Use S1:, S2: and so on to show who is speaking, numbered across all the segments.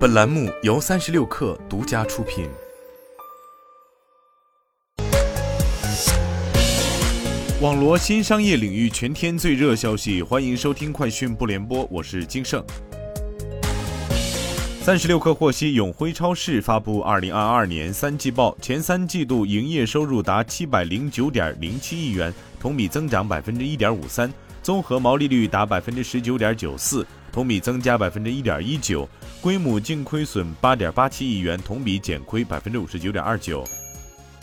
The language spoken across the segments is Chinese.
S1: 本栏目由三十六氪独家出品。网罗新商业领域全天最热消息，欢迎收听快讯不联播，我是金盛。三十六氪获悉，永辉超市发布二零二二年三季报，前三季度营业收入达七百零九点零七亿元，同比增长百分之一点五三，综合毛利率达百分之十九点九四。同比增加百分之一点一九，规模净亏损八点八七亿元，同比减亏百分之五十九点二九。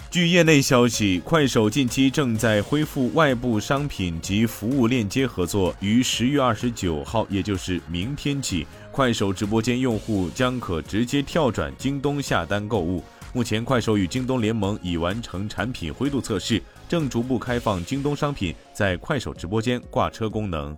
S1: 据业内消息，快手近期正在恢复外部商品及服务链接合作，于十月二十九号，也就是明天起，快手直播间用户将可直接跳转京东下单购物。目前，快手与京东联盟已完成产品灰度测试，正逐步开放京东商品在快手直播间挂车功能。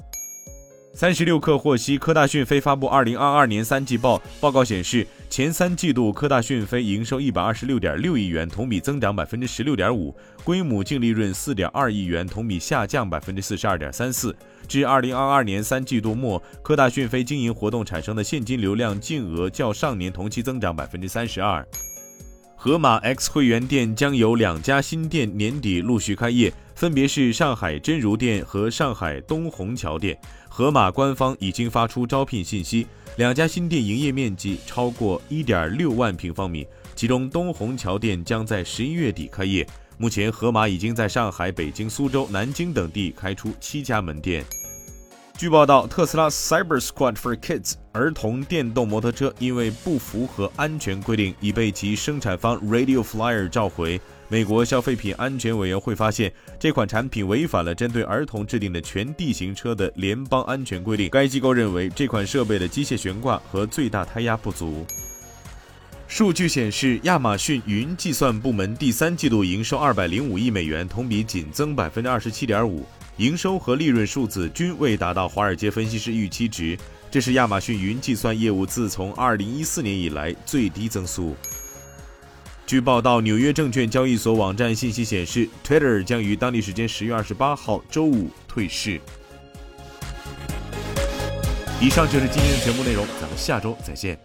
S1: 三十六氪获悉，科大讯飞发布二零二二年三季报，报告显示，前三季度科大讯飞营收一百二十六点六亿元，同比增长百分之十六点五，规模净利润四点二亿元，同比下降百分之四十二点三四。至二零二二年三季度末，科大讯飞经营活动产生的现金流量净额较上年同期增长百分之三十二。盒马 X 会员店将有两家新店年底陆续开业，分别是上海真如店和上海东虹桥店。盒马官方已经发出招聘信息，两家新店营业面积超过一点六万平方米，其中东虹桥店将在十一月底开业。目前，盒马已经在上海、北京、苏州、南京等地开出七家门店。据报道，特斯拉 Cyber Squad for Kids 儿童电动摩托车因为不符合安全规定，已被其生产方 Radio Flyer 召回。美国消费品安全委员会发现这款产品违反了针对儿童制定的全地形车的联邦安全规定。该机构认为这款设备的机械悬挂和最大胎压不足。数据显示，亚马逊云计算部门第三季度营收二百零五亿美元，同比仅增百分之二十七点五。营收和利润数字均未达到华尔街分析师预期值，这是亚马逊云计算业务自从2014年以来最低增速。据报道，纽约证券交易所网站信息显示，Twitter 将于当地时间十月二十八号周五退市。以上就是今天的全部内容，咱们下周再见。